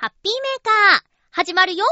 ハッピーメーカー、始まるよ。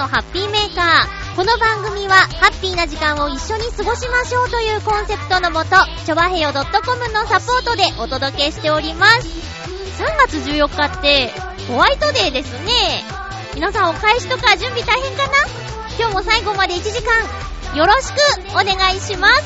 のハッピーメーカー。この番組は、ハッピーな時間を一緒に過ごしましょうというコンセプトのもと、ちょわへよ .com のサポートでお届けしております。3月14日って、ホワイトデーですね。皆さんお返しとか準備大変かな？今日も最後まで1時間、よろしくお願いします。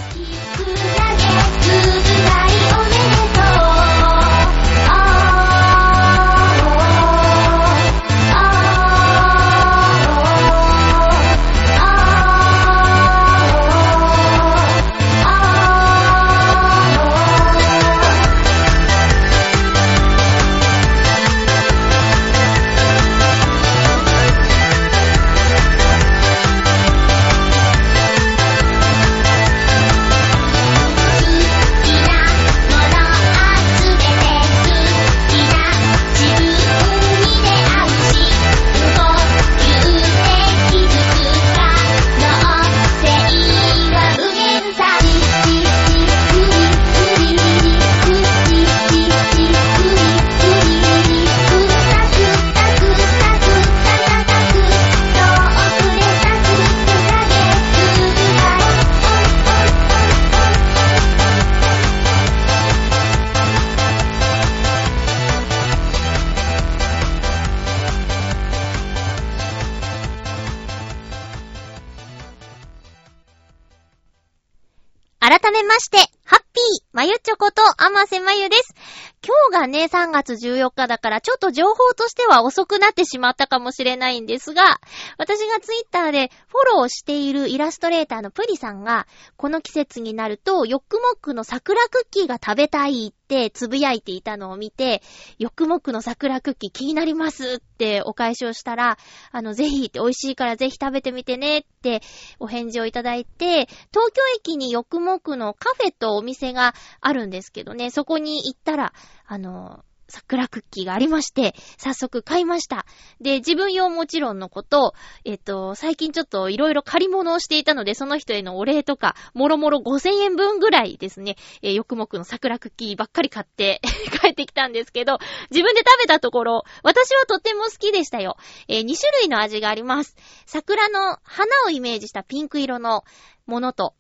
3月14日だから、ちょっと情報としては遅くなってしまったかもしれないんですが、私がツイッターでフォローしているイラストレーターのプリさんが、この季節になると、ヨックモックの桜クッキーが食べたいってつぶやいていたのを見て、ヨックモックの桜クッキー気になりますってお返しをしたら、あの、ぜひって美味しいからぜひ食べてみてねってお返事をいただいて、東京駅にヨックモックのカフェとお店があるんですけどね、そこに行ったら、あの、桜クッキーがありまして、早速買いました。で、自分用もちろんのこと、えっと、最近ちょっといろいろ借り物をしていたので、その人へのお礼とか、もろもろ5000円分ぐらいですね、えー、よくもくの桜クッキーばっかり買って 帰ってきたんですけど、自分で食べたところ、私はとっても好きでしたよ。えー、2種類の味があります。桜の花をイメージしたピンク色のものと、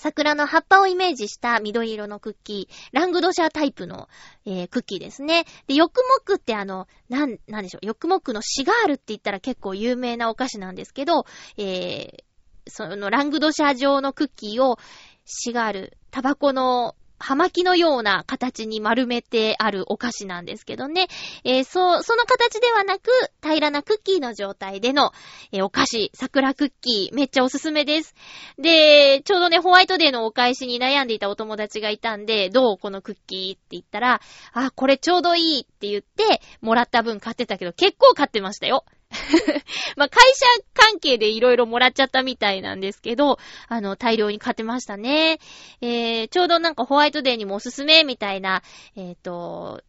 桜の葉っぱをイメージした緑色のクッキー、ラングドシャータイプの、えー、クッキーですね。で、ヨクモクってあの、なん、なんでしょう、ヨクモクのシガールって言ったら結構有名なお菓子なんですけど、えー、そのラングドシャー状のクッキーをシガール、タバコの葉巻のような形に丸めてあるお菓子なんですけどね。えー、そう、その形ではなく、平らなクッキーの状態での、えー、お菓子、桜クッキー、めっちゃおすすめです。で、ちょうどね、ホワイトデーのお返しに悩んでいたお友達がいたんで、どうこのクッキーって言ったら、あ、これちょうどいいって言って、もらった分買ってたけど、結構買ってましたよ。まあ、会社関係でいろいろもらっちゃったみたいなんですけど、あの、大量に買ってましたね。えー、ちょうどなんかホワイトデーにもおすすめみたいな、えっ、ー、と、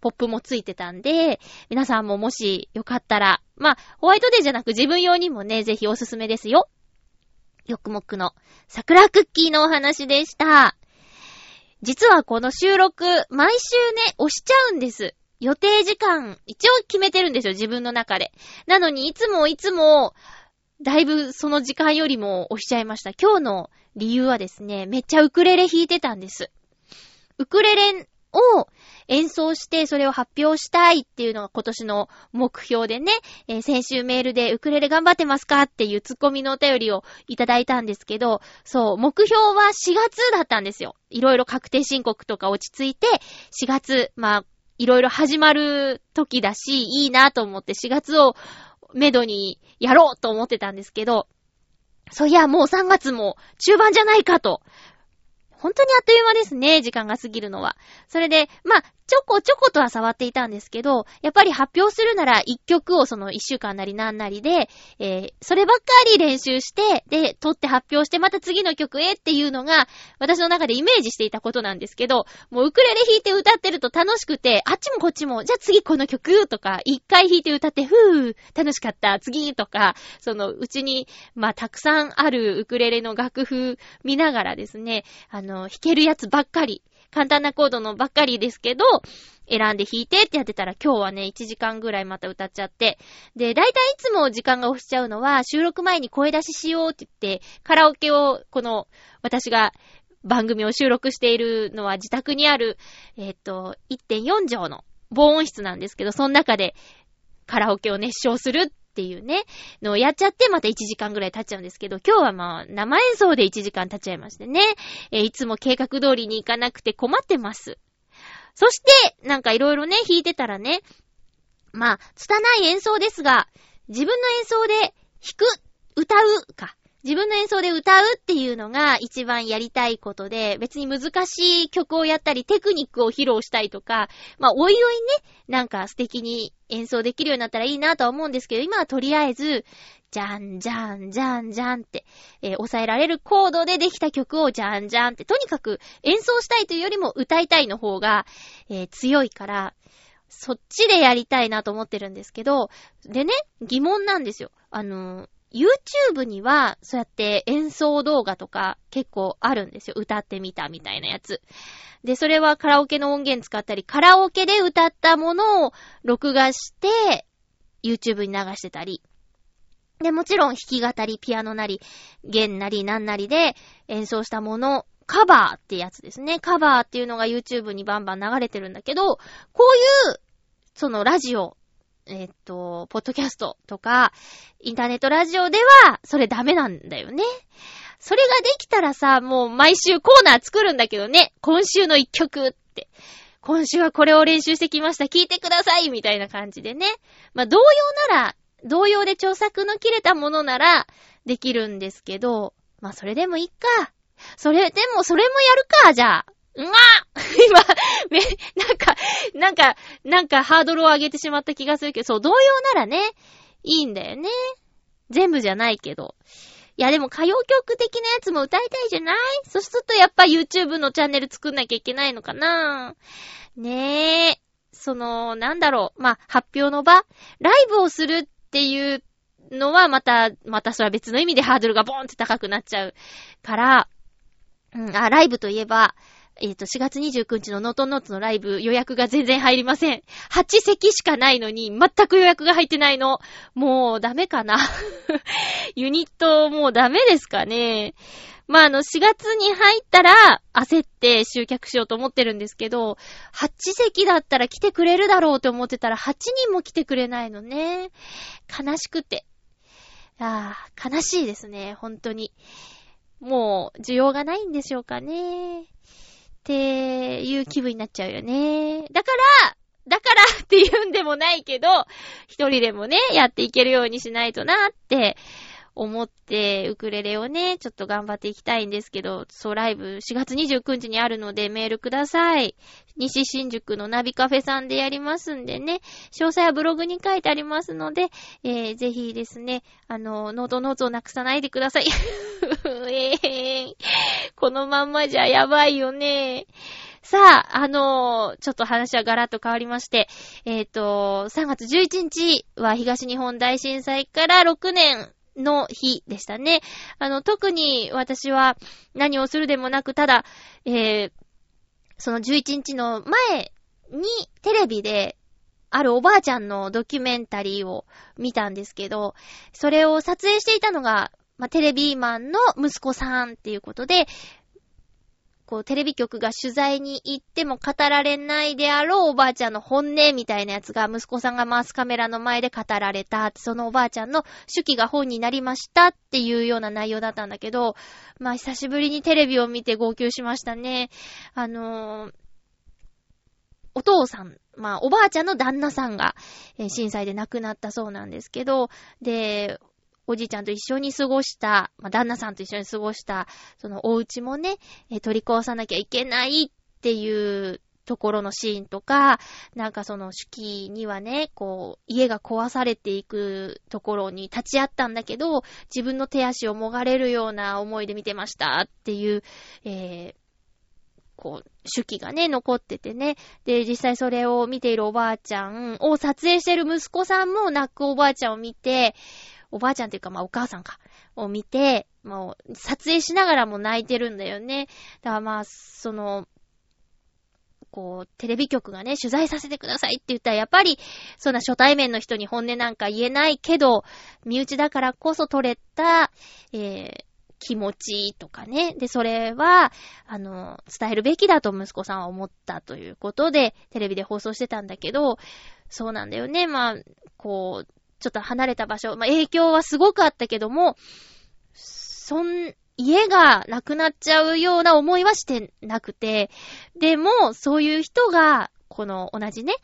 ポップもついてたんで、皆さんももしよかったら、まあ、ホワイトデーじゃなく自分用にもね、ぜひおすすめですよ。よくもくの桜クッキーのお話でした。実はこの収録、毎週ね、押しちゃうんです。予定時間、一応決めてるんですよ、自分の中で。なのに、いつもいつも、だいぶその時間よりも押しちゃいました。今日の理由はですね、めっちゃウクレレ弾いてたんです。ウクレレを、演奏してそれを発表したいっていうのが今年の目標でね、えー先週メールでウクレレ頑張ってますかっていうツッコミのお便りをいただいたんですけど、そう、目標は4月だったんですよ。いろいろ確定申告とか落ち着いて、4月、まあ、いろいろ始まる時だし、いいなと思って4月をめどにやろうと思ってたんですけど、そういや、もう3月も中盤じゃないかと。本当にあっという間ですね、時間が過ぎるのは。それで、まあ、ちょこちょことは触っていたんですけど、やっぱり発表するなら一曲をその一週間なりなんなりで、えー、そればっかり練習して、で、撮って発表してまた次の曲へっていうのが、私の中でイメージしていたことなんですけど、もうウクレレ弾いて歌ってると楽しくて、あっちもこっちも、じゃあ次この曲とか、一回弾いて歌って、ふー、楽しかった、次とか、その、うちに、まあ、たくさんあるウクレレの楽譜見ながらですね、あの、弾けるやつばっかり、簡単なコードのばっかりですけど、選んで弾いてってやってたら今日はね、1時間ぐらいまた歌っちゃって。で、だいたいいつも時間が押しちゃうのは、収録前に声出ししようって言って、カラオケを、この、私が番組を収録しているのは自宅にある、えっ、と、1.4畳の防音室なんですけど、その中でカラオケを熱唱するっていうね、のをやっちゃってまた1時間ぐらい経っちゃうんですけど、今日はまあ生演奏で1時間経っちゃいましてね、えーいつも計画通りに行かなくて困ってます。そして、なんかいろいろね、弾いてたらね、まあ、拙い演奏ですが、自分の演奏で弾く、歌うか。自分の演奏で歌うっていうのが一番やりたいことで、別に難しい曲をやったり、テクニックを披露したいとか、まあ、おいおいね、なんか素敵に演奏できるようになったらいいなとは思うんですけど、今はとりあえず、じゃんじゃんじゃんじゃんって、えー抑えられるコードでできた曲をじゃんじゃんって、とにかく演奏したいというよりも歌いたいの方が、えー強いから、そっちでやりたいなと思ってるんですけど、でね、疑問なんですよ。あのー、YouTube には、そうやって演奏動画とか結構あるんですよ。歌ってみたみたいなやつ。で、それはカラオケの音源使ったり、カラオケで歌ったものを録画して、YouTube に流してたり。で、もちろん弾き語り、ピアノなり、弦なりなんなりで演奏したもの、カバーってやつですね。カバーっていうのが YouTube にバンバン流れてるんだけど、こういう、そのラジオ、えっと、ポッドキャストとか、インターネットラジオでは、それダメなんだよね。それができたらさ、もう毎週コーナー作るんだけどね。今週の一曲って。今週はこれを練習してきました。聞いてくださいみたいな感じでね。まあ、同様なら、同様で著作の切れたものなら、できるんですけど、まあ、それでもいいか。それ、でも、それもやるか、じゃあ。うわ 今、め、なんか、なんか、なんかハードルを上げてしまった気がするけど、そう、同様ならね、いいんだよね。全部じゃないけど。いや、でも歌謡曲的なやつも歌いたいじゃない？そうするとやっぱ YouTube のチャンネル作んなきゃいけないのかな？ねえ。その、なんだろう。まあ、発表の場？ライブをするっていうのはまた、またそれは別の意味でハードルがボーンって高くなっちゃうから、うん、あ、ライブといえば、えっ、と、4月29日のノートノーツのライブ予約が全然入りません。8席しかないのに、全く予約が入ってないの。もうダメかな。ユニットもうダメですかね。まあ、あの、4月に入ったら、焦って集客しようと思ってるんですけど、8席だったら来てくれるだろうと思ってたら、8人も来てくれないのね。悲しくて。ああ、悲しいですね、本当に。もう、需要がないんでしょうかね。っていう気分になっちゃうよね。だから、だからって言うんでもないけど、一人でもね、やっていけるようにしないとなって思って、ウクレレをね、ちょっと頑張っていきたいんですけど、そう、ライブ4月29日にあるのでメールください。西新宿のナビカフェさんでやりますんでね、詳細はブログに書いてありますので、えー、ぜひですね、あの、ノートノートをなくさないでください。えー、このまんまじゃやばいよね。さあ、あのーちょっと話はガラッと変わりまして、えっ、と、3月11日は東日本大震災から6年の日でしたね。あの、特に私は何をするでもなく、ただ、えー、その11日の前にテレビで、あるおばあちゃんのドキュメンタリーを見たんですけど、それを撮影していたのが、まあ、テレビマンの息子さんっていうことで、こう、テレビ局が取材に行っても語られないであろうおばあちゃんの本音みたいなやつが、息子さんが回すカメラの前で語られた。そのおばあちゃんの手記が本になりましたっていうような内容だったんだけど、まあ、久しぶりにテレビを見て号泣しましたね。あのーお父さん、まあ、おばあちゃんの旦那さんが、えー震災で亡くなったそうなんですけど、で、おじいちゃんと一緒に過ごした、まあ、旦那さんと一緒に過ごした、そのお家もね、え取り壊さなきゃいけないっていうところのシーンとか、なんかその手記にはね、こう、家が壊されていくところに立ち会ったんだけど、自分の手足をもがれるような思いで見てましたっていう、えーこう、手記がね、残っててね。で、実際それを見ているおばあちゃんを撮影してる息子さんも泣くおばあちゃんを見て、おばあちゃんっていうか、まあお母さんか、を見て、もう、撮影しながらも泣いてるんだよね。だからまあ、その、こう、テレビ局がね、取材させてくださいって言ったら、やっぱり、そんな初対面の人に本音なんか言えないけど、身内だからこそ取れた、えー、気持ちとかね。で、それは、あの、伝えるべきだと息子さんは思ったということで、テレビで放送してたんだけど、そうなんだよね。まあ、こう、ちょっと離れた場所、まあ、影響はすごくあったけども、そん、家がなくなっちゃうような思いはしてなくて、でも、そういう人が、この同じね、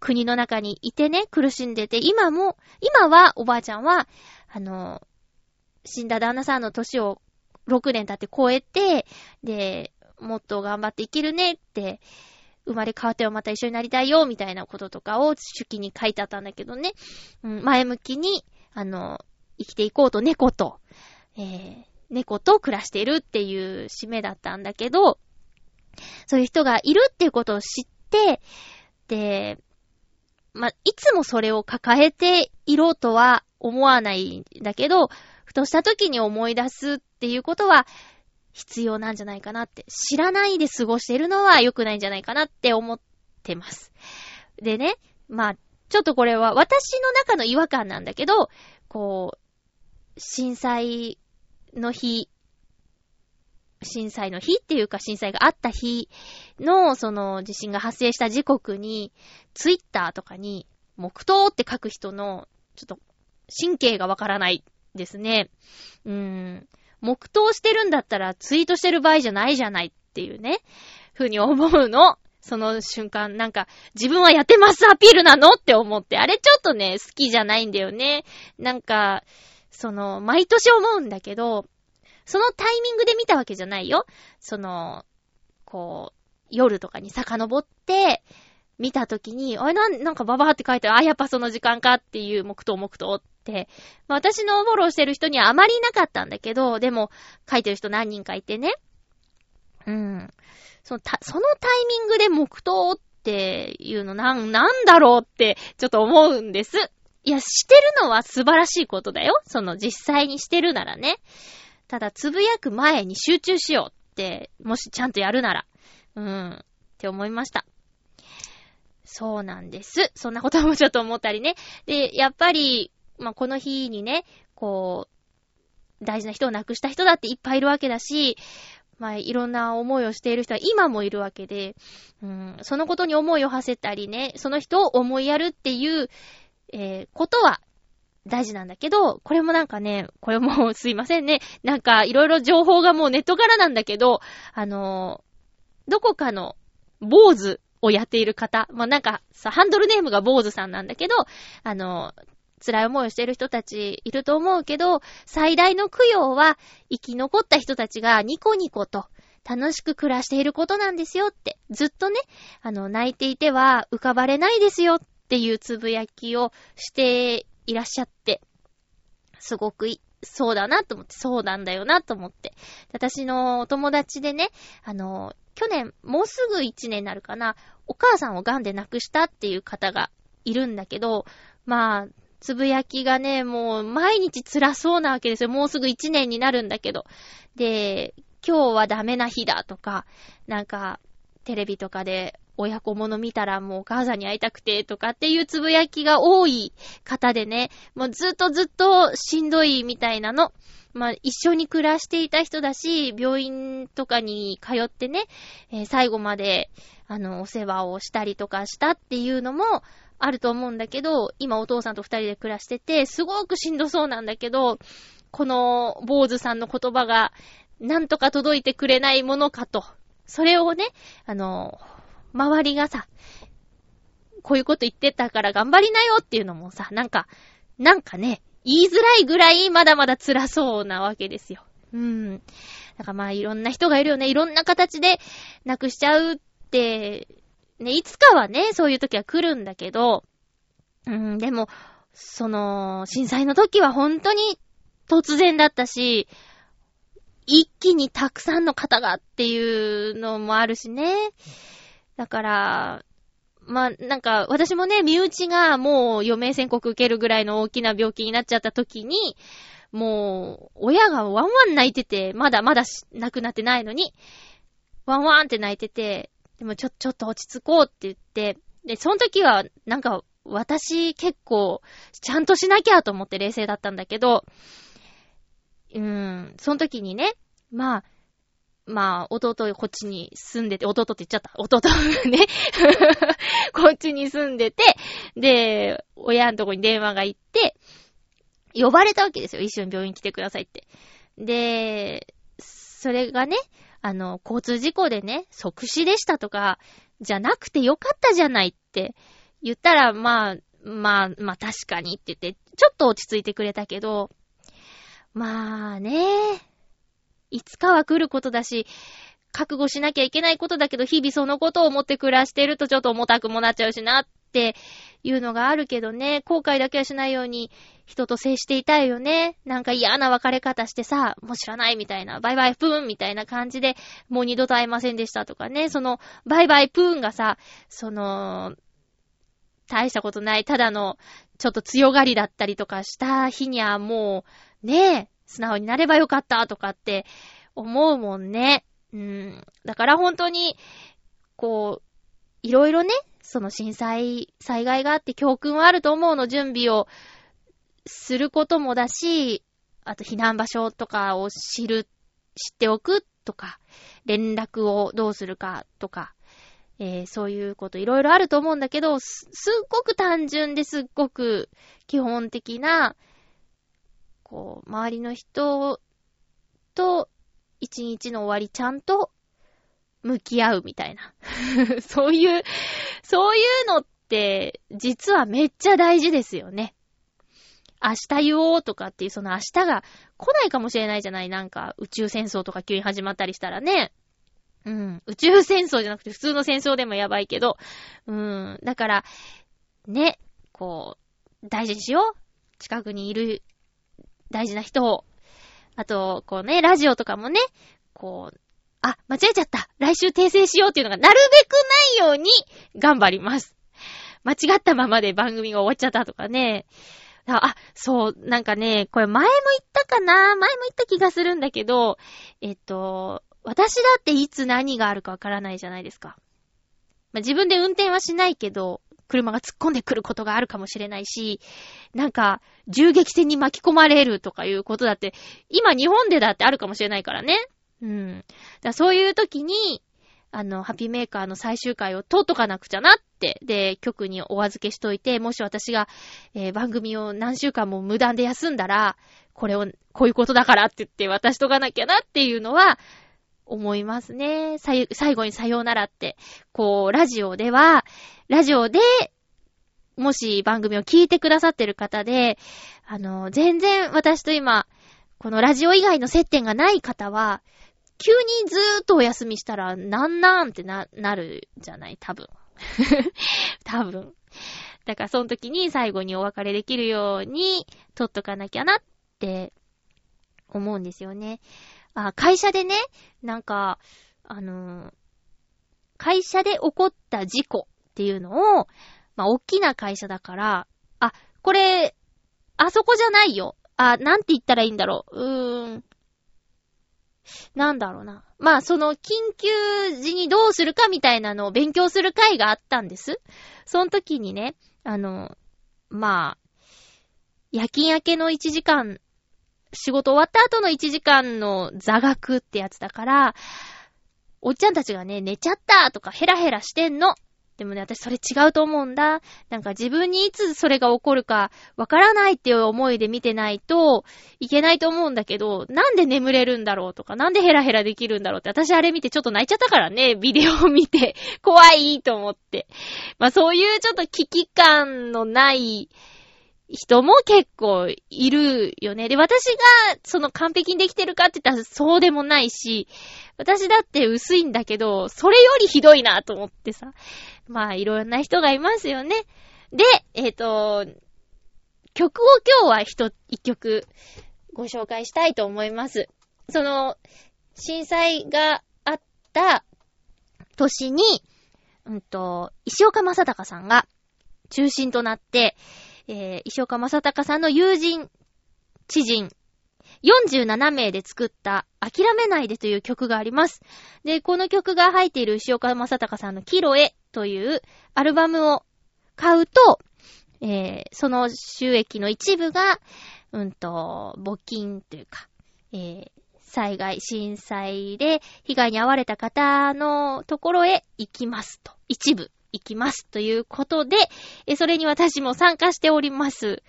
国の中にいてね、苦しんでて、今も、今はおばあちゃんは、あの、死んだ旦那さんの年を6年経って超えて、で、もっと頑張って生きるねって、生まれ変わってはまた一緒になりたいよ、みたいなこととかを手記に書いてあったんだけどね。うん、前向きに、あの、生きていこうと猫と、えー、猫と暮らしているっていう締めだったんだけど、そういう人がいるっていうことを知って、で、ま、いつもそれを抱えていろとは思わないんだけど、ふとした時に思い出すっていうことは必要なんじゃないかなって。知らないで過ごしてるのは良くないんじゃないかなって思ってます。でね、まあ、ちょっとこれは私の中の違和感なんだけど、こう、震災の日、震災の日っていうか震災があった日の、その地震が発生した時刻に、ツイッターとかに、黙祷って書く人の、ちょっと、神経がわからないですね。うーん。黙祷してるんだったらツイートしてる場合じゃないじゃないっていうね、ふうに思うの。その瞬間、なんか、自分はやってますアピールなのって思って、あれちょっとね、好きじゃないんだよね。なんか、その、毎年思うんだけど、そのタイミングで見たわけじゃないよ。その、こう、夜とかに遡って、見たときに、あれなん、なんかババーって書いてある、あ、やっぱその時間かっていう、黙祷黙祷って。まあ、私のフォローしてる人にはあまりいなかったんだけど、でも、書いてる人何人かいてね。うん。そのた、そのタイミングで黙祷っていうのなん、なんだろうって、ちょっと思うんです。いや、してるのは素晴らしいことだよ。その実際にしてるならね。ただ、つぶやく前に集中しようって、もしちゃんとやるなら。うん。って思いました。そうなんです。そんなこともちょっと思ったりね。で、やっぱり、まあ、この日にね、こう、大事な人を亡くした人だっていっぱいいるわけだし、まあ、いろんな思いをしている人は今もいるわけで、うん、そのことに思いを馳せたりね、その人を思いやるっていう、えーことは大事なんだけど、これもなんかね、これもすいませんね。なんかいろいろ情報がもうネットからなんだけど、あのーどこかの坊主をやっている方、まあ、なんかさ、ハンドルネームが坊主さんなんだけど、あの辛い思いをしている人たちいると思うけど、最大の供養は生き残った人たちがニコニコと楽しく暮らしていることなんですよって、ずっとね、あの、泣いていては浮かばれないですよっていうつぶやきをしていらっしゃって、すごく、そうだなと思って、そうなんだよなと思って。私のお友達でね、あの、去年、もうすぐ一年になるかな、お母さんを癌で亡くしたっていう方がいるんだけど、まあ、つぶやきがね、もう毎日辛そうなわけですよ。もうすぐ一年になるんだけど。で、今日はダメな日だとか、なんか、テレビとかで親子もの見たらもうお母さんに会いたくてとかっていうつぶやきが多い方でね、もうずっとずっとしんどいみたいなの。まあ、一緒に暮らしていた人だし、病院とかに通ってね、えー最後まで、あの、お世話をしたりとかしたっていうのもあると思うんだけど、今お父さんと二人で暮らしてて、すごくしんどそうなんだけど、この坊主さんの言葉が、なんとか届いてくれないものかと。それをね、あの、周りがさ、こういうこと言ってたから頑張りなよっていうのもさ、なんか、なんかね、言いづらいぐらいまだまだ辛そうなわけですよ。うん。だからまあいろんな人がいるよね。いろんな形で亡くしちゃうって、ね、いつかはね、そういう時は来るんだけど、うん、でも、その、震災の時は本当に突然だったし、一気にたくさんの方がっていうのもあるしね。だから、まあ、なんか、私もね、身内がもう余命宣告受けるぐらいの大きな病気になっちゃった時に、もう、親がワンワン泣いてて、まだまだ亡くなってないのに、ワンワンって泣いてて、でもちょ、ちょっと落ち着こうって言って、で、その時は、なんか、私結構、ちゃんとしなきゃと思って冷静だったんだけど、うーん、その時にね、まあ、まあ、弟こっちに住んでて、弟って言っちゃった。弟 ね。こっちに住んでて、で、親のとこに電話が行って、呼ばれたわけですよ。一緒に病院来てくださいって。で、それがね、あの、交通事故でね、即死でしたとか、じゃなくてよかったじゃないって言ったら、まあ、まあ、まあ確かにって言って、ちょっと落ち着いてくれたけど、まあね、いつかは来ることだし、覚悟しなきゃいけないことだけど、日々そのことを思って暮らしてるとちょっと重たくもなっちゃうしなっていうのがあるけどね、後悔だけはしないように人と接していたいよね。なんか嫌な別れ方してさ、もう知らないみたいな、バイバイプーンみたいな感じで、もう二度と会えませんでしたとかね、その、バイバイプーンがさ、その、大したことない、ただの、ちょっと強がりだったりとかした日にはもう、ねえ、素直になればよかったとかって思うもんね。うん。だから本当に、こう、いろいろね、その震災、災害があって教訓はあると思うの、準備をすることもだし、あと避難場所とかを知る、知っておくとか、連絡をどうするかとか、えーそういうこといろいろあると思うんだけど、す、すっごく単純ですっごく基本的な、こう、周りの人と一日の終わりちゃんと向き合うみたいな。そういう、そういうのって、実はめっちゃ大事ですよね。明日言おうとかっていう、その明日が来ないかもしれないじゃないなんか、宇宙戦争とか急に始まったりしたらね。うん。宇宙戦争じゃなくて普通の戦争でもやばいけど。うん。だから、ね、こう、大事にしよう。近くにいる大事な人を。あと、こうね、ラジオとかもね、こう、あ、間違えちゃった。来週訂正しようっていうのがなるべくないように頑張ります。間違ったままで番組が終わっちゃったとかね。あ、そう、なんかね、これ前も言ったかな前も言った気がするんだけど、えっと、私だっていつ何があるかわからないじゃないですか。まあ、自分で運転はしないけど、車が突っ込んでくることがあるかもしれないし、なんか、銃撃戦に巻き込まれるとかいうことだって、今日本でだってあるかもしれないからね。うん。だそういう時に、あの、ハッピーメーカーの最終回を通っとかなくちゃなって、で、局にお預けしといて、もし私が、えー番組を何週間も無断で休んだら、これを、こういうことだからって言って渡しとかなきゃなっていうのは、思いますね。最後にさようならって。こう、ラジオでは、ラジオで、もし番組を聞いてくださってる方で、あの、全然私と今、このラジオ以外の接点がない方は、急にずーっとお休みしたら、なんなんってな、なるじゃない？多分。多分。だからその時に最後にお別れできるように、撮っとかなきゃなって、思うんですよね。あ、会社でね、なんか、あのー会社で起こった事故っていうのを、まあ、大きな会社だから、あ、これ、あそこじゃないよ。あ、なんて言ったらいいんだろう。うーん。なんだろうな。まあ、その緊急時にどうするかみたいなのを勉強する会があったんです。その時にね、あの、まあ、夜勤明けの1時間、仕事終わった後の1時間の座学ってやつだから、おっちゃんたちがね、寝ちゃったとかヘラヘラしてんの。でもね、私それ違うと思うんだ。なんか自分にいつそれが起こるかわからないっていう思いで見てないといけないと思うんだけど、なんで眠れるんだろうとか、なんでヘラヘラできるんだろうって、私あれ見てちょっと泣いちゃったからね、ビデオを見て、怖いと思って。まあそういうちょっと危機感のない人も結構いるよね。で、私がその完璧にできてるかって言ったらそうでもないし、私だって薄いんだけど、それよりひどいなと思ってさ。まあ、いろんな人がいますよね。で、えっ、と、曲を今日は一、一曲ご紹介したいと思います。その、震災があった年に、うんと、石岡正隆さんが中心となって、えー石岡正隆さんの友人、知人、47名で作った諦めないでという曲があります。で、この曲が入っている石岡正隆さんのキロエというアルバムを買うと、えーその収益の一部が、うんと、募金というか、えー災害、震災で被害に遭われた方のところへ行きますと。一部行きますということで、えーそれに私も参加しております。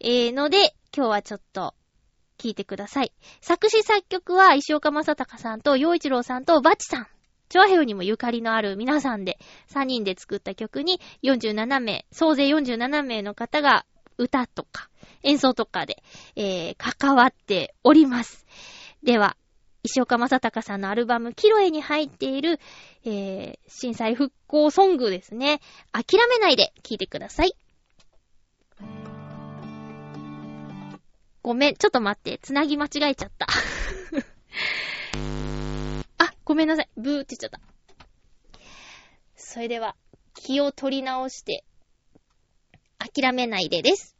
えーので、今日はちょっと聞いてください。作詞作曲は石岡正隆さんと陽一郎さんとバチさん。チョアヘヨにもゆかりのある皆さんで、3人で作った曲に47名、総勢47名の方が歌とか演奏とかで、えー、関わっております。では、石岡正隆さんのアルバム、キロエに入っている、えー、震災復興ソングですね。諦めないで聴いてください。ごめん、ちょっと待って、つなぎ間違えちゃった。あ、ごめんなさい。ブーって言っちゃった。それでは、気を取り直して、諦めないでです。「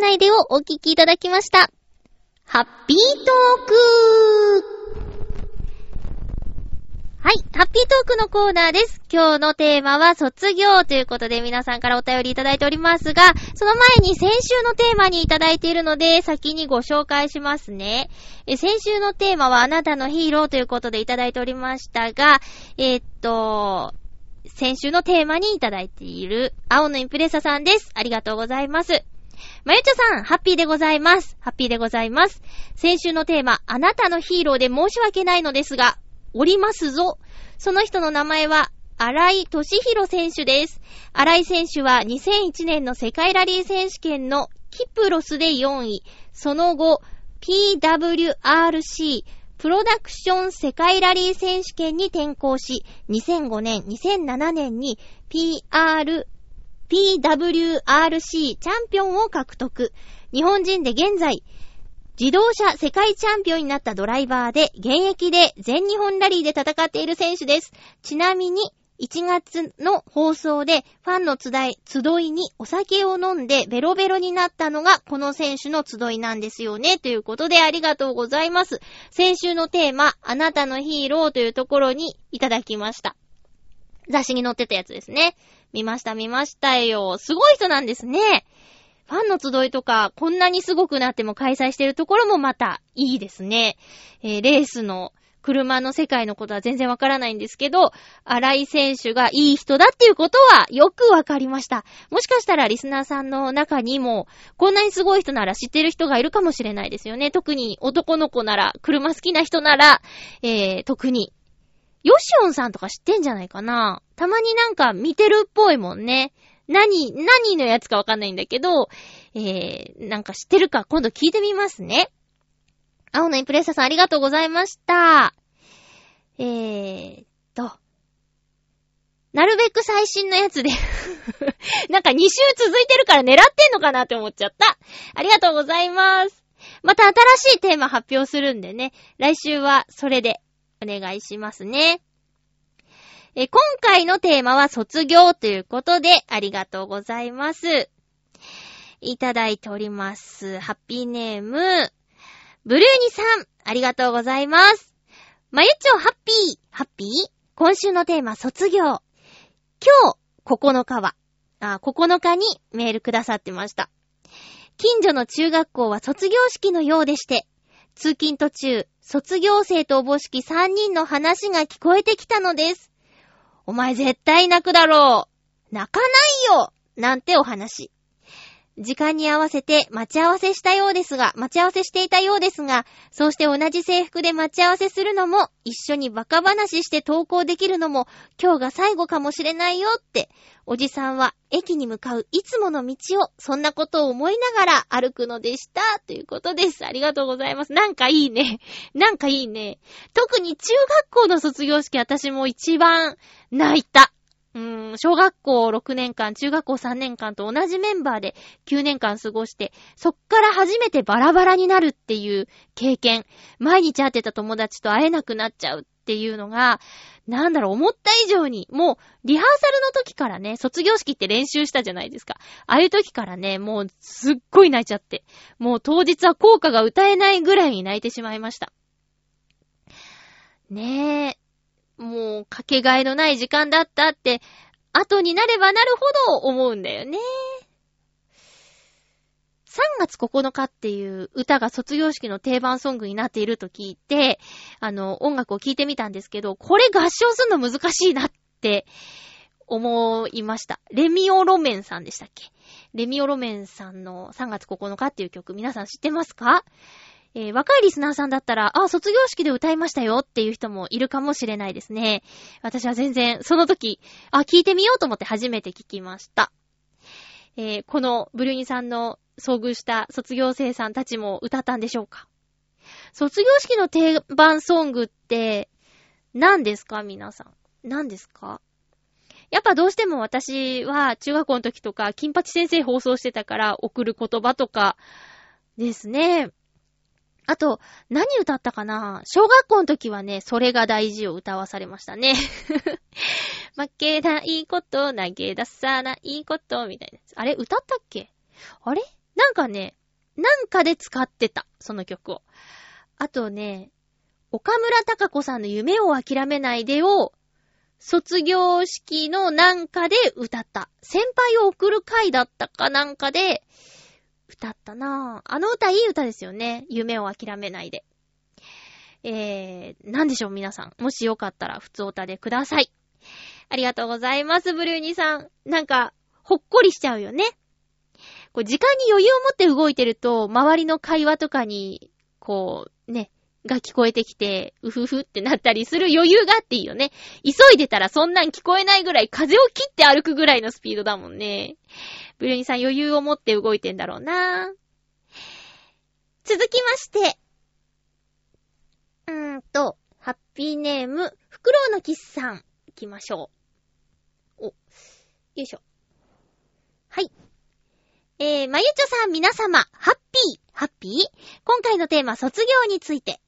ないでをお聞きいただきました。ハッピートークはい、ハッピートークのコーナーです。今日のテーマは卒業ということで皆さんからお便りいただいておりますが、その前に先週のテーマにいただいているので先にご紹介しますね。え先週のテーマはあなたのヒーローということでいただいておりましたが、えーっと、先週のテーマにいただいている青のインプレッサさんです。ありがとうございます。まゆちょさん、ハッピーでございます。ハッピーでございます。先週のテーマ、あなたのヒーローで申し訳ないのですが、おりますぞ。その人の名前は、荒井俊弘選手です。荒井選手は2001年の世界ラリー選手権のキプロスで4位。その後、PWRC、プロダクション世界ラリー選手権に転向し、2005年、2007年に PR、PWRC チャンピオンを獲得。日本人で現在、自動車世界チャンピオンになったドライバーで、現役で全日本ラリーで戦っている選手です。ちなみに、1月の放送でファンの集い集いにお酒を飲んでベロベロになったのがこの選手の集いなんですよね。ということでありがとうございます。先週のテーマ、あなたのヒーローというところにいただきました。雑誌に載ってたやつですね。見ました見ましたよ。すごい人なんですね。ファンの集いとか、こんなにすごくなっても開催してるところもまたいいですね。えーレースの車の世界のことは全然わからないんですけど、荒井選手がいい人だっていうことはよくわかりました。もしかしたらリスナーさんの中にも、こんなにすごい人なら知ってる人がいるかもしれないですよね。特に男の子なら、車好きな人なら、えー、特に。ヨシオンさんとか知ってんじゃないかな？たまになんか見てるっぽいもんね。何、何のやつかわかんないんだけど、えー、なんか知ってるか？今度聞いてみますね。青のインプレッサーさんありがとうございました。えーっと、なるべく最新のやつで なんか2週続いてるから狙ってんのかなって思っちゃった。ありがとうございます。また新しいテーマ発表するんでね、来週はそれでお願いしますね。え今回のテーマは卒業ということで、ありがとうございます。いただいております。ハッピーネーム、ブルーニさん、ありがとうございます。まゆちょ、ハッピー、ハッピー？今週のテーマ、卒業。今日、9日は、あ、9日にメールくださってました。近所の中学校は卒業式のようでして、通勤途中、卒業生とおぼしき3人の話が聞こえてきたのです。お前絶対泣くだろう。泣かないよなんてお話。時間に合わせて待ち合わせしたようですが、待ち合わせしていたようですが、そうして同じ制服で待ち合わせするのも、一緒にバカ話して投稿できるのも、今日が最後かもしれないよって、おじさんは駅に向かういつもの道を、そんなことを思いながら歩くのでした。ということです。ありがとうございます。なんかいいね。なんかいいね。特に中学校の卒業式、私も一番泣いた。うん、小学校6年間、中学校3年間と同じメンバーで9年間過ごして、そっから初めてバラバラになるっていう経験、毎日会ってた友達と会えなくなっちゃうっていうのが、なんだろう、思った以上に、もう、リハーサルの時からね、卒業式って練習したじゃないですか。ああいう時からね、もう、すっごい泣いちゃって。もう当日は効果が歌えないぐらいに泣いてしまいました。ねえ。もう、かけがえのない時間だったって、後になればなるほど思うんだよね。3月9日っていう歌が卒業式の定番ソングになっていると聞いて、あの、音楽を聴いてみたんですけど、これ合唱するの難しいなって思いました。レミオロメンさんでしたっけ？レミオロメンさんの3月9日っていう曲皆さん知ってますか？えー若いリスナーさんだったら、あ、卒業式で歌いましたよっていう人もいるかもしれないですね。私は全然、その時、あ、聞いてみようと思って初めて聞きました。えーこのブルーニさんの遭遇した卒業生さんたちも歌ったんでしょうか？卒業式の定番ソングって、何ですか？皆さん。何ですか？やっぱどうしても私は中学校の時とか、金八先生放送してたから送る言葉とかですね。あと、何歌ったかな？小学校の時はね、それが大事を歌わされましたね。負けないこと、投げ出さないこと、みたいな。あれ歌ったっけ？あれ？なんかね、なんかで使ってた、その曲を。あとね、岡村隆子さんの夢を諦めないでを、卒業式のなんかで歌った。先輩を送る会だったかなんかで、歌ったなぁ。あの歌いい歌ですよね。夢を諦めないで。えー、なんでしょう皆さん。もしよかったら、普通歌でください。ありがとうございます、ブルーニさん。なんか、ほっこりしちゃうよね。こう、時間に余裕を持って動いてると、周りの会話とかに、こう、ね、が聞こえてきて、うふふってなったりする余裕があっていいよね。急いでたらそんなん聞こえないぐらい風を切って歩くぐらいのスピードだもんね。ブルーニさん余裕を持って動いてんだろうな。続きまして。うーんと、ハッピーネーム、フクロウのキスさん、行きましょう。お、よいしょ。はい。えー、まゆちょさん皆様、ハッピー、ハッピー？今回のテーマ、卒業について。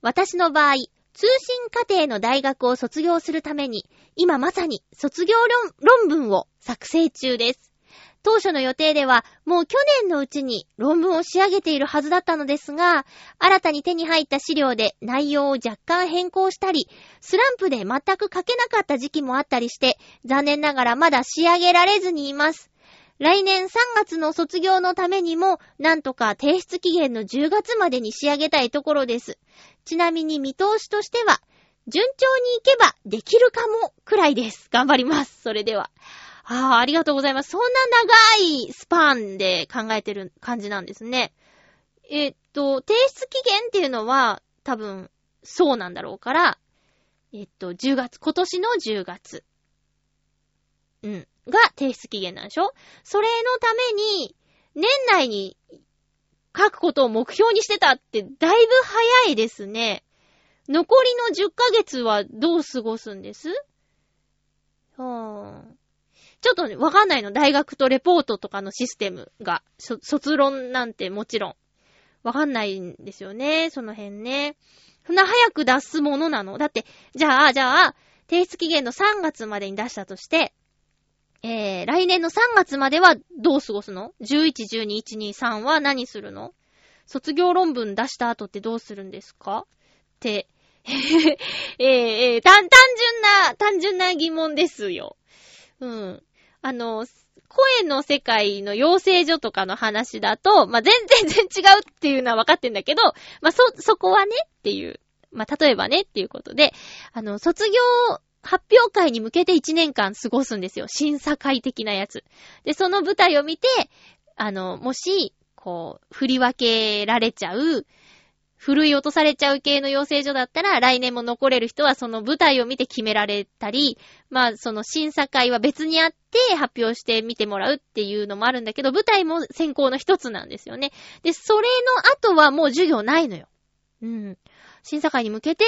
私の場合、通信課程の大学を卒業するために、今まさに卒業論論文を作成中です。当初の予定では、もう去年のうちに論文を仕上げているはずだったのですが、新たに手に入った資料で内容を若干変更したり、スランプで全く書けなかった時期もあったりして、残念ながらまだ仕上げられずにいます。来年3月の卒業のためにも、なんとか提出期限の10月までに仕上げたいところです。ちなみに見通しとしては、順調にいけばできるかもくらいです。頑張ります。それでは。ああ、ありがとうございます。そんな長いスパンで考えてる感じなんですね。えっと、提出期限っていうのは、多分、そうなんだろうから、えっと、10月、今年の10月。うん。が提出期限なんでしょ？それのために、年内に書くことを目標にしてたって、だいぶ早いですね。残りの10ヶ月はどう過ごすんです？はぁ。ちょっとね、わかんないの。大学とレポートとかのシステムが、卒論なんてもちろん。わかんないんですよね。その辺ね。そんな早く出すものなのだって、じゃあ、じゃあ、提出期限の3月までに出したとして、えー、来年の3月まではどう過ごすの ?11、12、1、2、3は何するの？卒業論文出した後ってどうするんですか？って、えー、えー、単、単純な、単純な疑問ですよ。うん。あの、声の世界の養成所とかの話だと、まあ、全然全然違うっていうのは分かってんだけど、まあ、そ、そこはねっていう。まあ、例えばねっていうことで、あの、卒業発表会に向けて1年間過ごすんですよ。審査会的なやつ。で、その舞台を見て、あの、もし、こう、振り分けられちゃう、振るい落とされちゃう系の養成所だったら、来年も残れる人はその舞台を見て決められたり、まあ、その審査会は別にあって発表して見てもらうっていうのもあるんだけど、舞台も選考の一つなんですよね。で、それの後はもう授業ないのよ。うん。審査会に向けて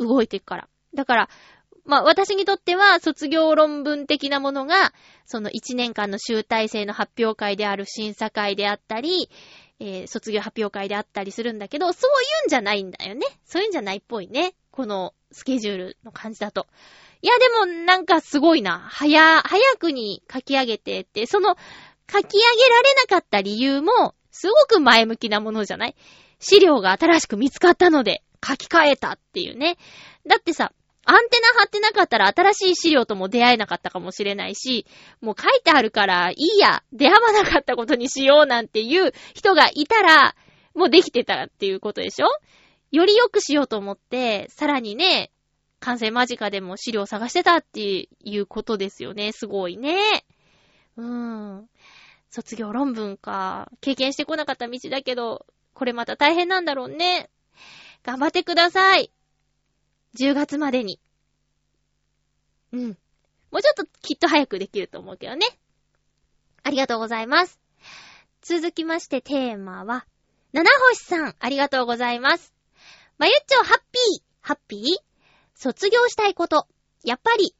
動いていくから。だから、まあ私にとっては卒業論文的なものが、その1年間の集大成の発表会である審査会であったり、えー卒業発表会であったりするんだけど、そういうんじゃないんだよね。そういうんじゃないっぽいね。このスケジュールの感じだと。いや、でもなんかすごいな。早、早くに書き上げてって、その書き上げられなかった理由も、すごく前向きなものじゃない？資料が新しく見つかったので、書き換えたっていうね。だってさ、アンテナ張ってなかったら新しい資料とも出会えなかったかもしれないし、もう書いてあるからいいや、出会わなかったことにしようなんていう人がいたら、もうできてたっていうことでしょ？より良くしようと思って、さらにね、完成間近でも資料探してたっていうことですよね。すごいね。うーん。卒業論文か。経験してこなかった道だけど、これまた大変なんだろうね。頑張ってください。10月までに。うん。もうちょっときっと早くできると思うけどね。ありがとうございます。続きましてテーマは、七星さん、ありがとうございます。まゆっちょ、ハッピー、ハッピー？卒業したいこと。やっぱり、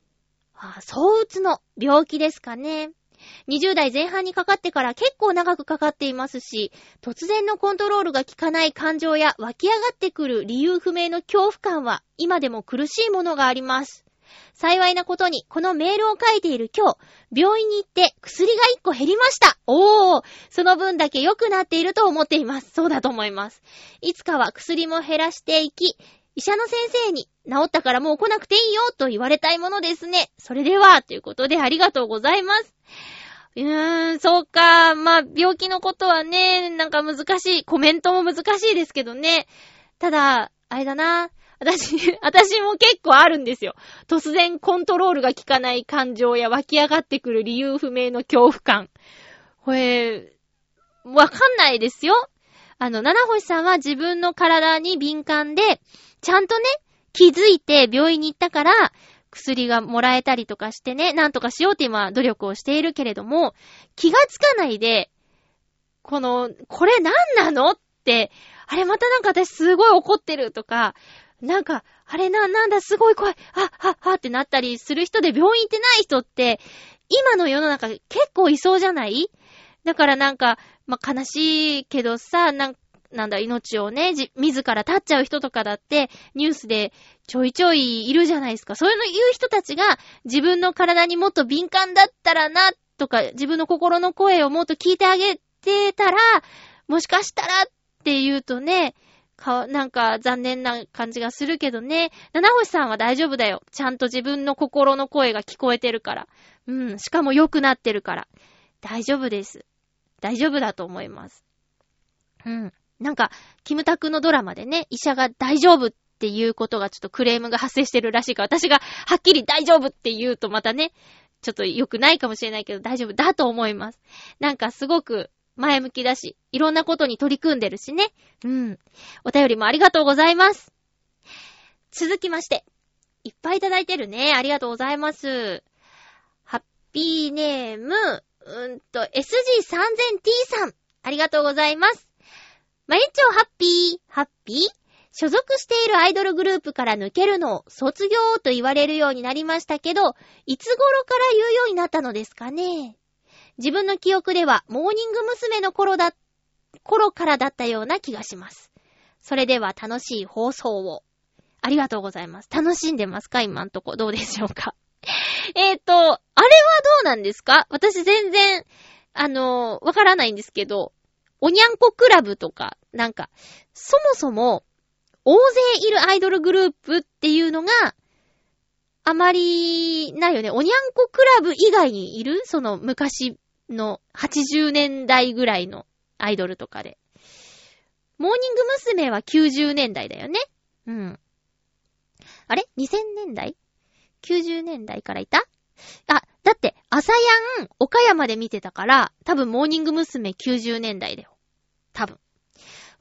あ躁うつの病気ですかね。20代前半にかかってから結構長くかかっていますし、突然のコントロールが効かない感情や湧き上がってくる理由不明の恐怖感は今でも苦しいものがあります。幸いなことに、このメールを書いている今日、病院に行って薬が1個減りました。おー、その分だけ良くなっていると思っています。そうだと思います。いつかは薬も減らしていき、医者の先生に、治ったからもう来なくていいよと言われたいものですね。それでは、ということでありがとうございます。うーん、そうか。まあ、病気のことはね、なんか難しい。コメントも難しいですけどね。ただ、あれだな。私、私も結構あるんですよ。突然コントロールが効かない感情や湧き上がってくる理由不明の恐怖感。これ、わかんないですよ。あの、七星さんは自分の体に敏感で、ちゃんとね、気づいて病院に行ったから、薬がもらえたりとかしてね、なんとかしようって今努力をしているけれども、気がつかないで、この、これ何なのって、あれまたなんか私すごい怒ってるとか、なんか、あれな、なんだ、すごい怖い、あ、は、はってなったりする人で病院行ってない人って、今の世の中結構いそうじゃない？だからなんか、まあ、悲しいけどさ、なんかなんだ、命をね、じ、自ら立っちゃう人とかだって、ニュースでちょいちょいいるじゃないですか。そういうの言う人たちが、自分の体にもっと敏感だったらな、とか、自分の心の声をもっと聞いてあげてたら、もしかしたらって言うとね、か、なんか残念な感じがするけどね。七星さんは大丈夫だよ。ちゃんと自分の心の声が聞こえてるから。うん。しかも良くなってるから。大丈夫です。大丈夫だと思います。うん。なんか、キムタクのドラマでね、医者が大丈夫っていうことがちょっとクレームが発生してるらしいから、私がはっきり大丈夫って言うとまたね、ちょっと良くないかもしれないけど大丈夫だと思います。なんかすごく前向きだし、いろんなことに取り組んでるしね。うん。お便りもありがとうございます。続きまして。いっぱいいただいてるね。ありがとうございます。ハッピーネーム、うんと、SG3000T さん。ありがとうございます。まゆっちょハッピー、ハッピー？所属しているアイドルグループから抜けるのを卒業と言われるようになりましたけど、いつ頃から言うようになったのですかね？自分の記憶では、モーニング娘。の頃だ、頃からだったような気がします。それでは楽しい放送を。ありがとうございます。楽しんでますか？今んとこ。どうでしょうか？えっと、あれはどうなんですか？私全然、あのーわからないんですけど、おにゃんこクラブとか、なんか、そもそも、大勢いるアイドルグループっていうのが、あまりないよね。おにゃんこクラブ以外にいる？その昔の80年代ぐらいのアイドルとかで。モーニング娘。は90年代だよね。うん。あれ ?2000 年代 ?90 年代からいた？あ、だって、朝やん、岡山で見てたから、多分モーニング娘。90年代だよ。多分。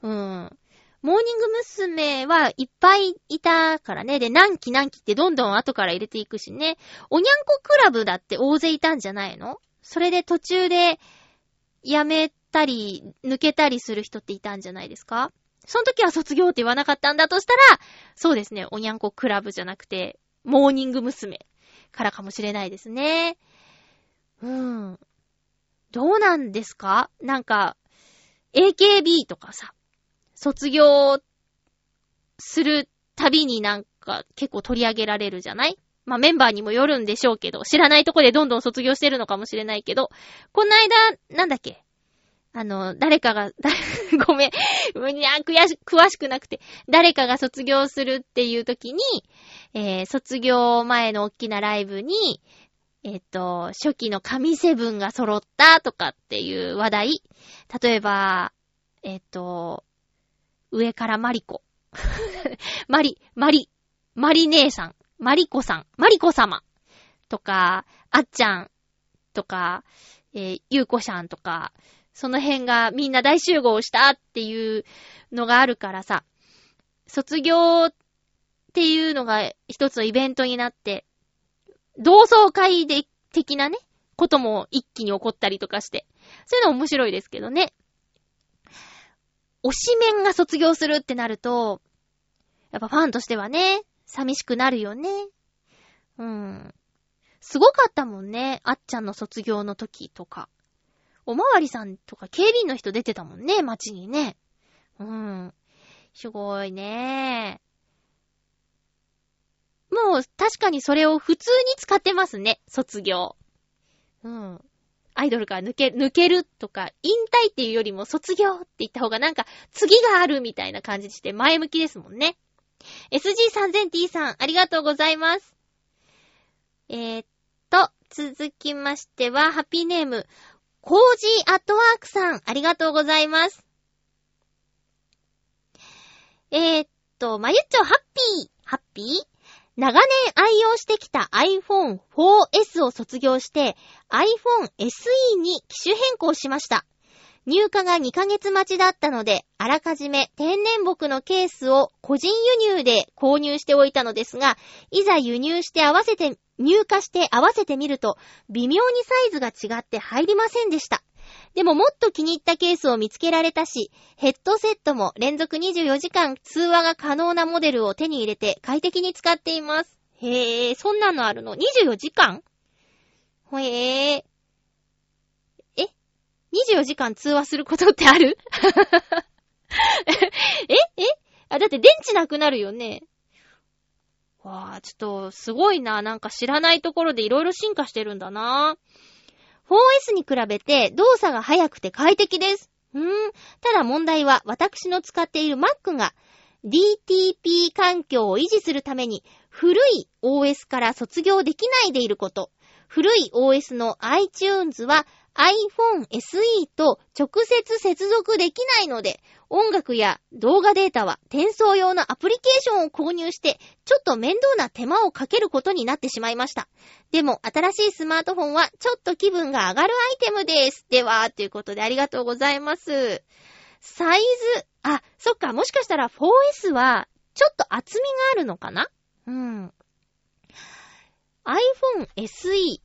うーん。モーニング娘。はいっぱいいたからね。で、何期何期ってどんどん後から入れていくしね。おにゃんこクラブだって大勢いたんじゃないの？それで途中で辞めたり、抜けたりする人っていたんじゃないですか？その時は卒業って言わなかったんだとしたら、そうですね、おにゃんこクラブじゃなくて、モーニング娘。からかもしれないですね。うん。どうなんですか？なんか、AKB とかさ、卒業するたびになんか結構取り上げられるじゃない？まあメンバーにもよるんでしょうけど、知らないとこでどんどん卒業してるのかもしれないけど、この間、なんだっけ？あの、誰かが、ごめん、いや、悔し、詳しくなくて、誰かが卒業するっていう時に、えー、卒業前の大きなライブに、えっ、と、初期の神セブンが揃ったとかっていう話題。例えば、えっ、と、上からマリコ。マリ、マリ、マリ姉さん、マリコさん、マリコ様。とか、あっちゃん。とか、えー、ゆうこさんとか、その辺がみんな大集合したっていうのがあるからさ、卒業っていうのが一つのイベントになって、同窓会で的なね、ことも一気に起こったりとかして、そういうの面白いですけどね。推しメンが卒業するってなると、やっぱファンとしてはね、寂しくなるよね。うん。すごかったもんね。あっちゃんの卒業の時とか。おまわりさんとか警備員の人出てたもんね、街にね。うん。すごいね。もう確かにそれを普通に使ってますね、卒業。うん。アイドルから抜け、抜けるとか、引退っていうよりも卒業って言った方がなんか次があるみたいな感じして前向きですもんね。SG3000T さん、ありがとうございます。えー、っと、続きましては、ハッピーネーム、コージーアットワークさん、ありがとうございます。えー、っと、まゆっちょ、ハッピー、ハッピー？長年愛用してきた iPhone 4S を卒業して iPhone SE に機種変更しました。入荷が2ヶ月待ちだったので、あらかじめ天然木のケースを個人輸入で購入しておいたのですが、いざ輸入して合わせて、入荷して合わせてみると、微妙にサイズが違って入りませんでした。でももっと気に入ったケースを見つけられたし、ヘッドセットも連続24時間通話が可能なモデルを手に入れて快適に使っています。へえ、そんなのあるの ?24 時間？へえ？え ?24 時間通話することってある？え？え？あ、だって電池なくなるよね。わあ、ちょっと、すごいな。なんか知らないところでいろいろ進化してるんだな。4S に比べて動作が速くて快適です。うーん。ただ問題は私の使っている Mac が DTP 環境を維持するために古い OS から卒業できないでいること。古い OS の iTunes は iPhone SE と直接接続できないので、音楽や動画データは転送用のアプリケーションを購入して、ちょっと面倒な手間をかけることになってしまいました。でも、新しいスマートフォンはちょっと気分が上がるアイテムです。では、ということでありがとうございます。サイズ、あ、そっか、もしかしたら 4S はちょっと厚みがあるのかな？うん。iPhone SE。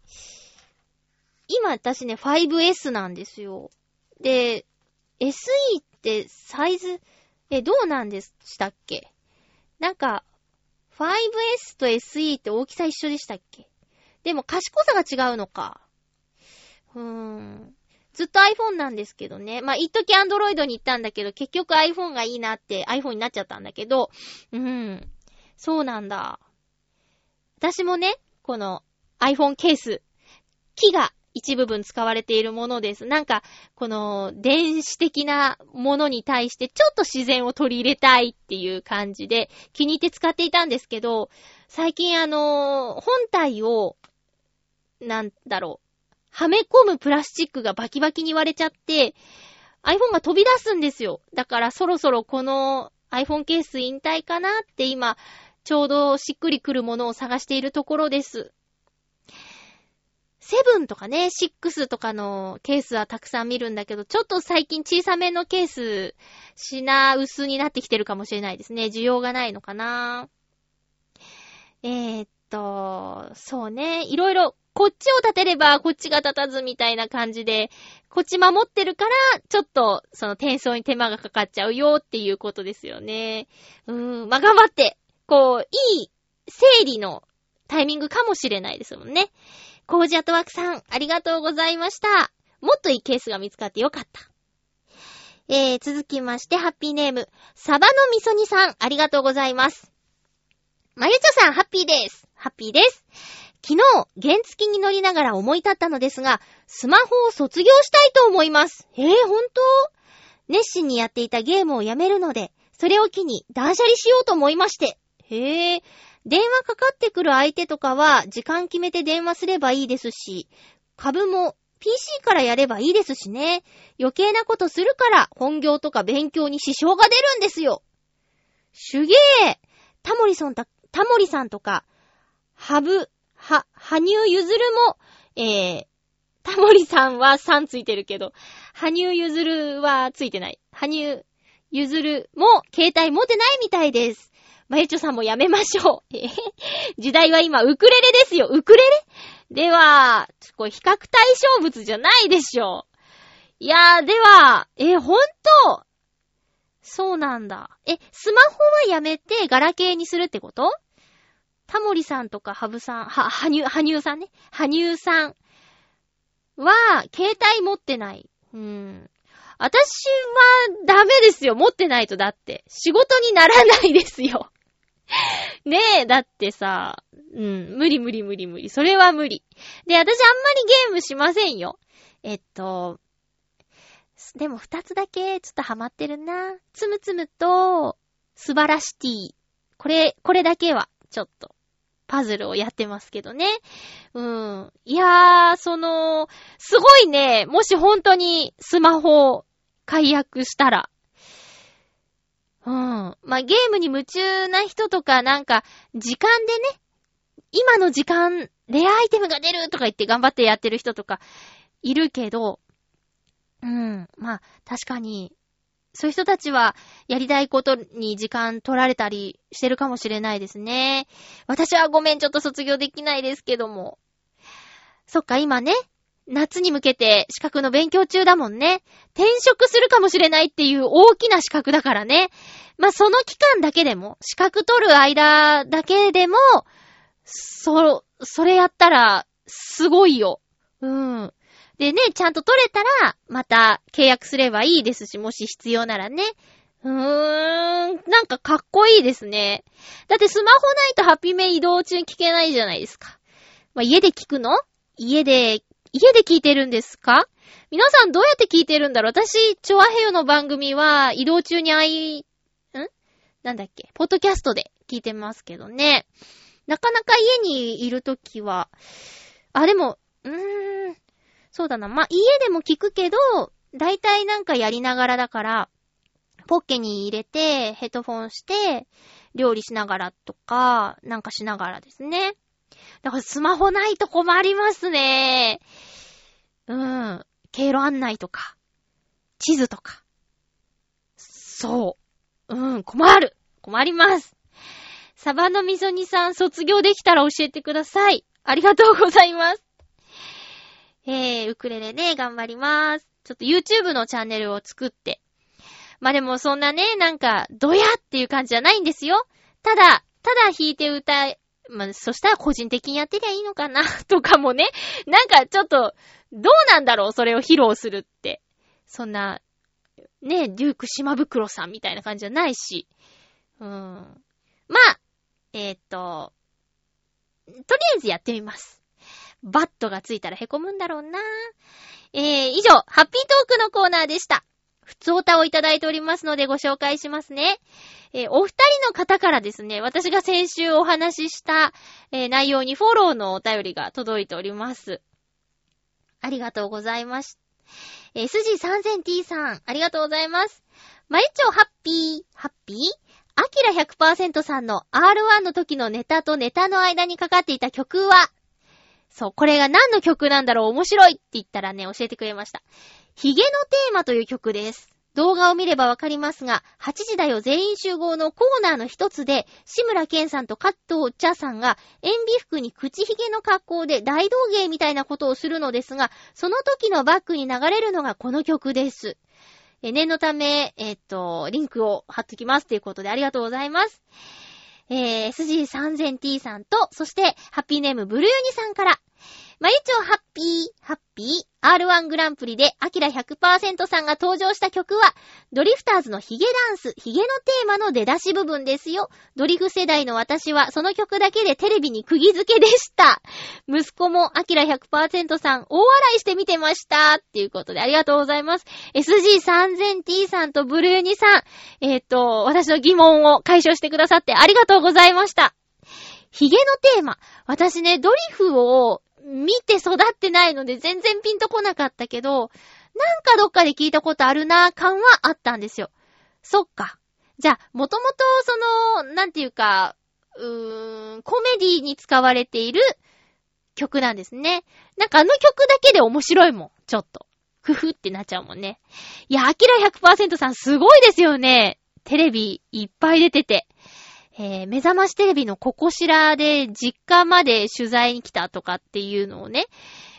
今私ね、5S なんですよ。で、SE っててサイズ、え、どうなんでしたっけ？なんか、5S と SE って大きさ一緒でしたっけ？でも賢さが違うのか。うーん。ずっと iPhone なんですけどね。まあ、一時 Android に行ったんだけど、結局 iPhone がいいなって iPhone になっちゃったんだけど、うん。そうなんだ。私もね、この iPhone ケース、木が一部分使われているものです。なんか、この電子的なものに対してちょっと自然を取り入れたいっていう感じで気に入って使っていたんですけど、最近あのー本体を、なんだろう、はめ込むプラスチックがバキバキに割れちゃって、iPhone が飛び出すんですよ。だからそろそろこの iPhone ケース引退かなって今、ちょうどしっくりくるものを探しているところです。セブンとかね、シックスとかのケースはたくさん見るんだけど、ちょっと最近小さめのケース、品薄になってきてるかもしれないですね。需要がないのかな。えー、っと、そうね、いろいろ、こっちを立てればこっちが立たずみたいな感じで、こっち守ってるから、ちょっと、その転送に手間がかかっちゃうよっていうことですよね。うーん、まあ、頑張って、こう、いい整理のタイミングかもしれないですもんね。コージアトワークさん、ありがとうございました。もっといいケースが見つかってよかった。えー、続きまして、ハッピーネーム、サバのみそ煮さん、ありがとうございます。まゆちょさん、ハッピーです。ハッピーです。昨日、原付に乗りながら思い立ったのですが、スマホを卒業したいと思います。えー、ほんと熱心にやっていたゲームをやめるので、それを機に断捨離しようと思いまして。へえ、電話かかってくる相手とかは時間決めて電話すればいいですし、株も PC からやればいいですしね。余計なことするから本業とか勉強に支障が出るんですよ。すげえタモリさんた、タモリさんとか、ハブ、は、羽生結弦も、えー、タモリさんは3ついてるけど、羽生結弦はついてない。羽生結弦も携帯持てないみたいです。まゆちょさんもやめましょう。えへ時代は今、ウクレレですよ。ウクレレ？では、これ比較対象物じゃないでしょ。いやー、では、え、ほんとそうなんだ。え、スマホはやめてガラケーにするってこと？タモリさんとかハブさん、は、はにゅ、はにゅうさんね。はにゅうさんは、携帯持ってない。うーん。私はダメですよ。持ってないとだって。仕事にならないですよ。ねえ、だってさ、うん、無理無理無理無理。それは無理。で、私あんまりゲームしませんよ。えっと、でも二つだけちょっとハマってるな。つむつむと、素晴らしティ。これ、これだけは、ちょっと、パズルをやってますけどね。うん。いやー、その、すごいね、もし本当にスマホ解約したら。うん。まあ、ゲームに夢中な人とか、なんか、時間でね、今の時間、レアアイテムが出るとか言って頑張ってやってる人とか、いるけど、うん。まあ、確かに、そういう人たちは、やりたいことに時間取られたりしてるかもしれないですね。私はごめん、ちょっと卒業できないですけども。そっか、今ね、夏に向けて資格の勉強中だもんね。転職するかもしれないっていう大きな資格だからね。まあ、その期間だけでも、資格取る間だけでも、そ、それやったら、すごいよ。うん。でね、ちゃんと取れたら、また契約すればいいですし、もし必要ならね。うーん、なんかかっこいいですね。だってスマホないとハッピーメイ移動中に聞けないじゃないですか。まあ、家で聞くの？家で、家で聞いてるんですか？皆さんどうやって聞いてるんだろう？私、チョアヘヨの番組は移動中にあい、ん？なんだっけ？ポッドキャストで聞いてますけどね。なかなか家にいるときは、あ、でも、うーん、そうだな。まあ、家でも聞くけど、だいたいなんかやりながらだから、ポッケに入れて、ヘッドフォンして、料理しながらとか、なんかしながらですね。だからスマホないと困りますね。うん。経路案内とか、地図とか。そう。うん、困る。困ります。サバのみそ煮さん卒業できたら教えてください。ありがとうございます。えー、ウクレレね、頑張ります。ちょっと YouTube のチャンネルを作って。まあでもそんなね、なんか、ドヤっていう感じじゃないんですよ。ただ、ただ弾いて歌い、まあ、そしたら個人的にやってりゃいいのかな、とかもね。なんかちょっと、どうなんだろう、それを披露するって。そんな、ね、デューク島袋さんみたいな感じじゃないし。うん。まあ、えーっと、とりあえずやってみます。バットがついたら凹むんだろうな。えー、以上、ハッピートークのコーナーでした。普通歌をいただいておりますのでご紹介しますね。えーお二人の方からですね、私が先週お話しした、えー内容にフォローのお便りが届いております。ありがとうございます。えー、スジ 3000T さん、ありがとうございます。まゆちょハッピー、ハッピー？アキラ100%さんの R1 の時のネタとネタの間にかかっていた曲は、そう、これが何の曲なんだろう？面白いって言ったらね、教えてくれました。ヒゲのテーマという曲です。動画を見ればわかりますが、8時だよ全員集合のコーナーの一つで、志村けんさんと加藤茶さんが、塩ビ服に口ヒゲの格好で大道芸みたいなことをするのですが、その時のバックに流れるのがこの曲です。え念のため、えっと、リンクを貼っときますということでありがとうございます。えー、SG3000T さんと、そして、ハッピーネームブルユニさんから、まゆちょハッピー、ハッピー、R1 グランプリで、アキラ100%さんが登場した曲は、ドリフターズのヒゲダンス、ヒゲのテーマの出だし部分ですよ。ドリフ世代の私は、その曲だけでテレビに釘付けでした。息子も、アキラ100%さん、大笑いして見てました。っていうことで、ありがとうございます。SG3000T さんとブルーニさん、えっ、と、私の疑問を解消してくださってありがとうございました。ヒゲのテーマ。私ね、ドリフを見て育ってないので全然ピンとこなかったけど、なんかどっかで聞いたことあるなぁ感はあったんですよ。そっか。じゃあ、もともとその、なんていうか、うーん、コメディに使われている曲なんですね。なんかあの曲だけで面白いもん。ちょっと。ふふってなっちゃうもんね。いや、アキラ100%さんすごいですよね。テレビいっぱい出てて。えー、目覚ましテレビのココシラで実家まで取材に来たとかっていうのをね、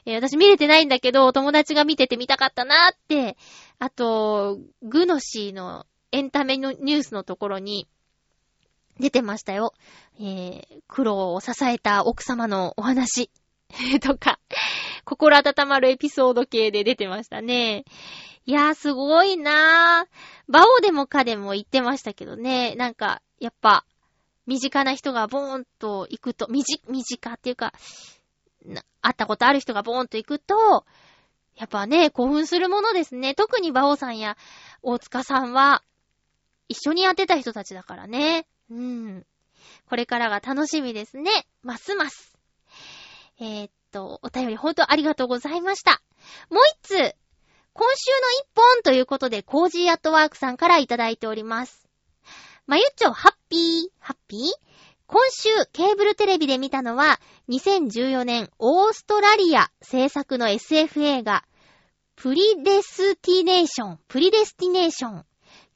えー私見れてないんだけど、友達が見てて見たかったなーって、あと、グノシーのエンタメのニュースのところに出てましたよ。えー、苦労を支えた奥様のお話 とか、心温まるエピソード系で出てましたね。いやー、すごいなー。バオでもかでも言ってましたけどね。なんか、やっぱ、身近な人がボーンと行くと、身近、身近っていうか、会ったことある人がボーンと行くと、やっぱね、興奮するものですね。特にバオさんや大塚さんは、一緒にやってた人たちだからね。うん。これからが楽しみですね。ますます。えーっと、お便り本当ありがとうございました。もう一つ、今週の一本ということで、コージーアットワークさんからいただいております。まゆっちょ、ハッピー、ハッピー？今週、ケーブルテレビで見たのは、2014年、オーストラリア制作の SF 映画、プリデスティネーション、プリデスティネーション。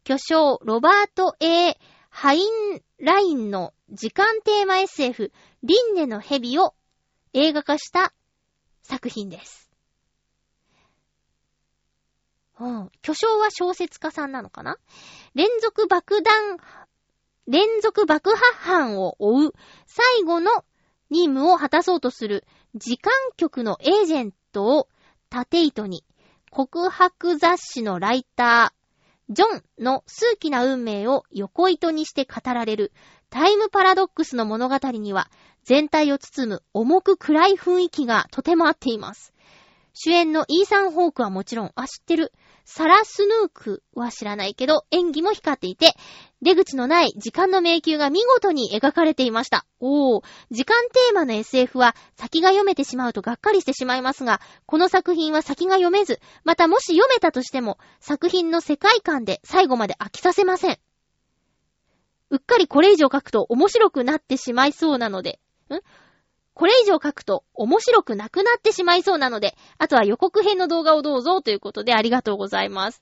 巨匠、ロバート A. ハインラインの時間テーマ SF、輪廻の蛇を映画化した作品です。うん。巨匠は小説家さんなのかな？連続爆弾、連続爆破犯を追う最後の任務を果たそうとする時間局のエージェントを縦糸に告白雑誌のライター、ジョンの数奇な運命を横糸にして語られるタイムパラドックスの物語には全体を包む重く暗い雰囲気がとても合っています。主演のイーサン・ホークはもちろん、あ、知ってる。サラ・スヌークは知らないけど、演技も光っていて、出口のない時間の迷宮が見事に描かれていました。おー、時間テーマの SF は先が読めてしまうとがっかりしてしまいますが、この作品は先が読めず、またもし読めたとしても、作品の世界観で最後まで飽きさせません。うっかりこれ以上書くと面白くなってしまいそうなので、ん？これ以上書くと面白くなくなってしまいそうなので、あとは予告編の動画をどうぞということでありがとうございます。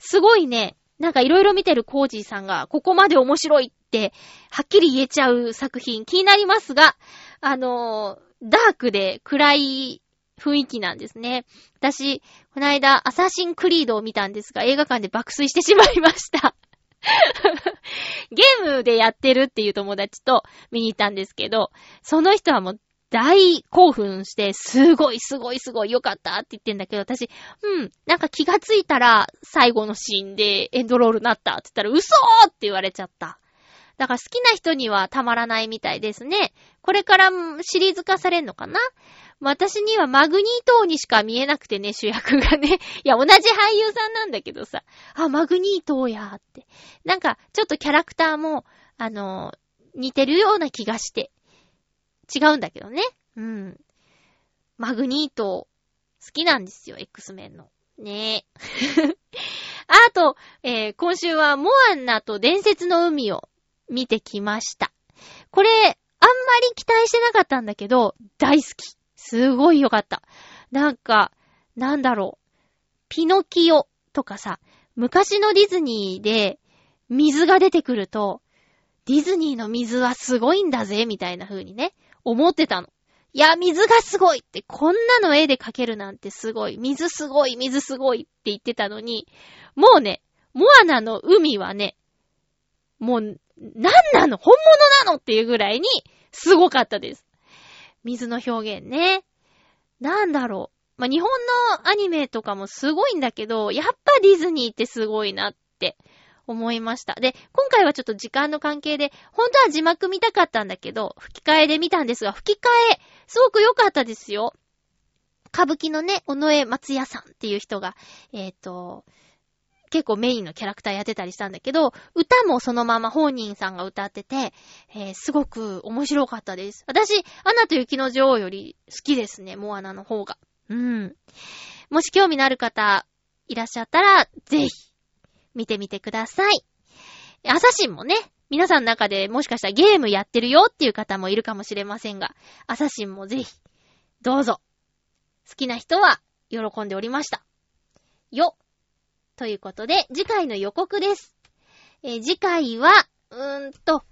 すごいね。なんかいろいろ見てるコージーさんが、ここまで面白いって、はっきり言えちゃう作品気になりますが、あのーダークで暗い雰囲気なんですね。私、この間、アサシンクリードを見たんですが、映画館で爆睡してしまいました。ゲームでやってるっていう友達と見に行ったんですけど、その人はもう大興奮して、すごいすごいすごいよかったって言ってんだけど、私、うん、なんか気がついたら最後のシーンでエンドロールなったって言ったら、嘘ーって言われちゃった。だから好きな人にはたまらないみたいですね。これからシリーズ化されんのかな？私にはマグニートーにしか見えなくてね、主役がね。いや、同じ俳優さんなんだけどさ。あ、マグニートーやーって。なんか、ちょっとキャラクターも、あのー似てるような気がして。違うんだけどね。うん。マグニート、好きなんですよ、X メンの。ねえ。あと、えー今週はモアンナと伝説の海を見てきました。これ、あんまり期待してなかったんだけど、大好き。すごい良かった。なんか、なんだろう。ピノキオとかさ、昔のディズニーで水が出てくると、ディズニーの水はすごいんだぜ、みたいな風にね、思ってたの。いや、水がすごいって、こんなの絵で描けるなんてすごい。水すごい、水すごいって言ってたのに、もうね、モアナの海はね、もう、なんなの？本物なの？っていうぐらいに、すごかったです。水の表現ね。なんだろう。まあ、日本のアニメとかもすごいんだけど、やっぱディズニーってすごいなって思いました。で、今回はちょっと時間の関係で、本当は字幕見たかったんだけど、吹き替えで見たんですが、吹き替え、すごく良かったですよ。歌舞伎のね、尾上松也さんっていう人が、えっ、と、結構メインのキャラクターやってたりしたんだけど、歌もそのまま本人さんが歌ってて、えーすごく面白かったです。私、アナと雪の女王より好きですね、モアナの方が。うん。もし興味のある方いらっしゃったら、ぜひ、見てみてください。アサシンもね、皆さんの中でもしかしたらゲームやってるよっていう方もいるかもしれませんが、アサシンもぜひ、どうぞ。好きな人は喜んでおりました。よ。ということで、次回の予告です。え次回は、うーんと、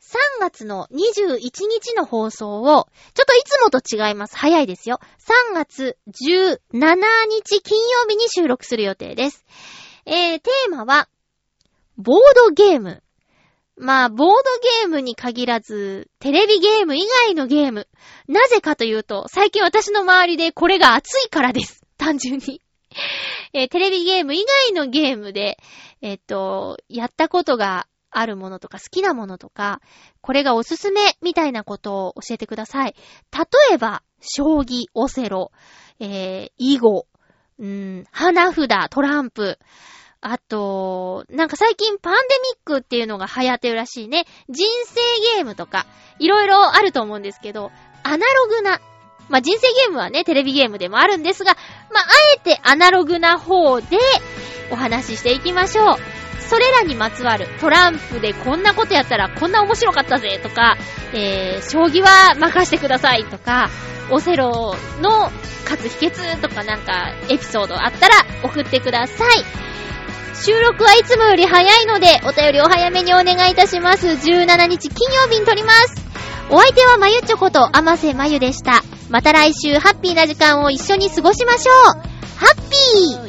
3月の21日の放送を、ちょっといつもと違います。早いですよ。3月17日金曜日に収録する予定です。えー、テーマは、ボードゲーム。まあ、ボードゲームに限らず、テレビゲーム以外のゲーム。なぜかというと、最近私の周りでこれが熱いからです。単純に。えーテレビゲーム以外のゲームで、えっと、やったことがあるものとか好きなものとか、これがおすすめみたいなことを教えてください。例えば、将棋、オセロ、えー、囲碁、うん、花札、トランプ、あと、なんか最近パンデミックっていうのが流行ってるらしいね。人生ゲームとか、いろいろあると思うんですけど、アナログな、まあ、人生ゲームはね、テレビゲームでもあるんですが、まあ、あえてアナログな方でお話ししていきましょう。それらにまつわるトランプでこんなことやったらこんな面白かったぜとか、えー、将棋は任してくださいとか、オセロの勝つ秘訣とかなんかエピソードあったら送ってください。収録はいつもより早いので、お便りお早めにお願いいたします。17日金曜日に撮ります。お相手はまゆちょこと、あませまゆでした。また来週、ハッピーな時間を一緒に過ごしましょう。ハッピー